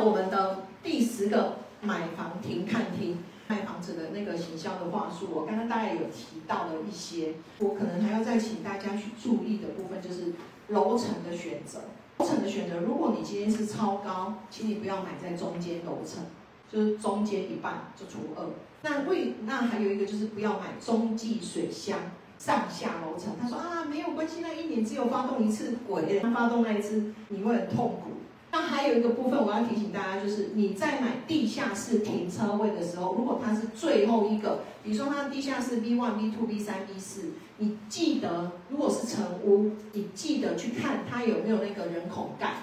我们的第十个买房停看厅，卖房子的那个行销的话术，我刚刚大概有提到了一些，我可能还要再请大家去注意的部分就是楼层的选择。楼层的选择，如果你今天是超高，请你不要买在中间楼层，就是中间一半就除二。那为那还有一个就是不要买中继水箱上下楼层。他说啊没有关系，那一年只有发动一次，鬼，他发动那一次你会很痛苦。那还有一个部分我要提醒大家，就是你在买地下室停车位的时候，如果它是最后一个，比如说它的地下室 B one、B two、B 三、B 四，你记得如果是成屋，你记得去看它有没有那个人孔盖，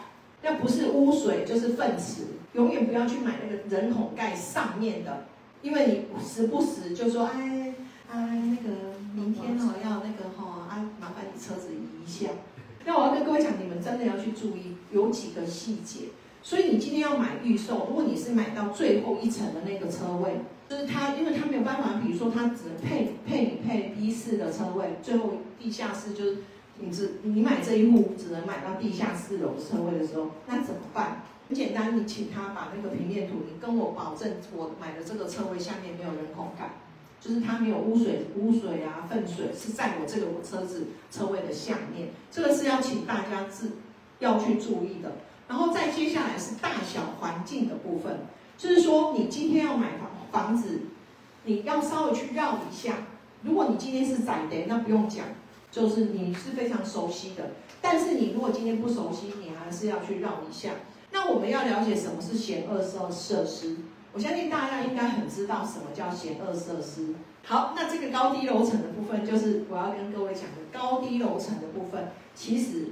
那不是污水就是粪池，永远不要去买那个人孔盖上面的，因为你时不时就说，哎哎那个明天哦要那个哈啊麻烦你车子移一下。那我要跟各位讲，你们真的要去注意有几个细节。所以你今天要买预售，如果你是买到最后一层的那个车位，就是它，因为它没有办法，比如说它只能配配你配 B 四的车位，最后地下室就是你只你买这一户只能买到地下四楼车位的时候，那怎么办？很简单，你请他把那个平面图，你跟我保证，我买的这个车位下面没有人孔盖。就是它没有污水、污水啊、粪水是在我这个车子车位的下面，这个是要请大家自要去注意的。然后再接下来是大小环境的部分，就是说你今天要买房房子，你要稍微去绕一下。如果你今天是窄的，那不用讲，就是你是非常熟悉的。但是你如果今天不熟悉，你还是要去绕一下。那我们要了解什么是险恶设设施。我相信大家应该很知道什么叫险恶设施。好，那这个高低楼层的部分，就是我要跟各位讲的高低楼层的部分。其实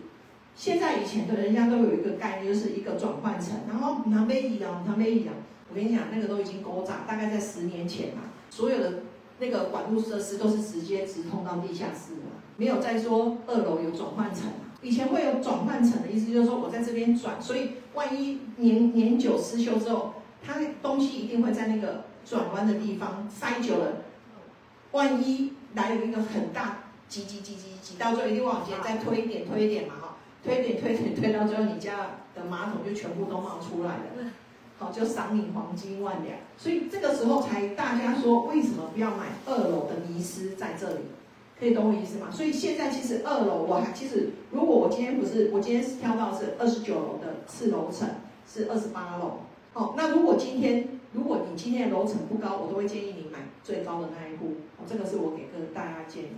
现在以前的人家都有一个概念，就是一个转换层，然后南北一样，南北一样。我跟你讲，那个都已经勾闸，大概在十年前嘛，所有的那个管路设施都是直接直通到地下室的，没有再说二楼有转换层。以前会有转换层的意思，就是说我在这边转，所以万一年年久失修之后。它东西一定会在那个转弯的地方塞久了，万一来有一个很大挤挤挤挤挤到最后一定往前再推一点推一点嘛哈，推一点推一点推到最后你家的马桶就全部都冒出来了，好就赏你黄金万两。所以这个时候才大家说为什么不要买二楼的迷失在这里，可以懂我意思吗？所以现在其实二楼我还其实如果我今天不是我今天是挑到是二十九楼的次楼层是二十八楼。哦，那如果今天，如果你今天的楼层不高，我都会建议你买最高的那一户。哦，这个是我给各大家建议。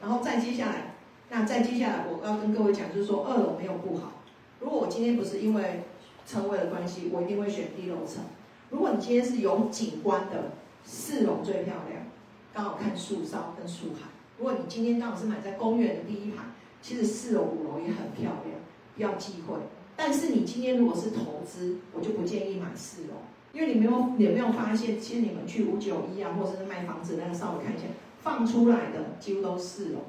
然后再接下来，那再接下来我要跟各位讲，就是说二楼没有不好。如果我今天不是因为车位的关系，我一定会选低楼层。如果你今天是有景观的，四楼最漂亮，刚好看树梢跟树海。如果你今天刚好是买在公园的第一排，其实四楼五楼也很漂亮，要忌讳。但是你今天如果是投资，我就不建议买四楼，因为你没有有没有发现，其实你们去五九一啊，或者是卖房子那个稍微看一下，放出来的几乎都是四楼。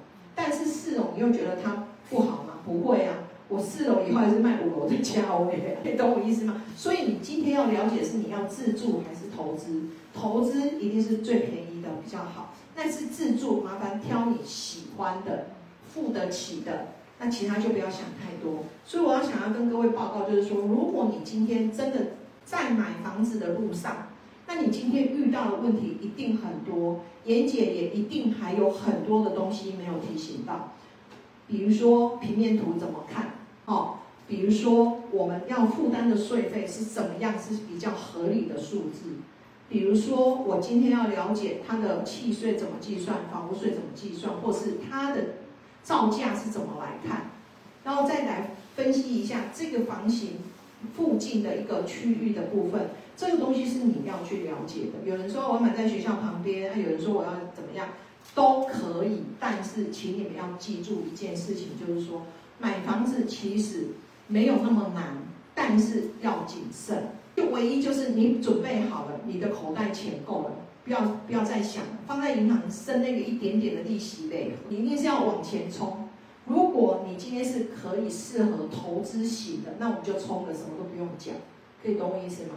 但是四楼你又觉得它不好吗？不会啊，我四楼以后还是卖五楼的价位，你懂我意思吗？所以你今天要了解是你要自住还是投资，投资一定是最便宜的比较好，但是自住麻烦挑你喜欢的、付得起的。那其他就不要想太多，所以我要想要跟各位报告，就是说，如果你今天真的在买房子的路上，那你今天遇到的问题一定很多，严姐也一定还有很多的东西没有提醒到，比如说平面图怎么看，哦，比如说我们要负担的税费是怎么样是比较合理的数字，比如说我今天要了解它的契税怎么计算，房屋税怎么计算，或是它的。造价是怎么来看？然后再来分析一下这个房型附近的一个区域的部分，这个东西是你要去了解的。有人说我买在学校旁边，有人说我要怎么样，都可以。但是请你们要记住一件事情，就是说买房子其实没有那么难，但是要谨慎。就唯一就是你准备好了，你的口袋钱够了。不要不要再想放在银行生那个一点点的利息呗，你一定是要往前冲。如果你今天是可以适合投资型的，那我们就冲了，什么都不用讲，可以懂我意思吗？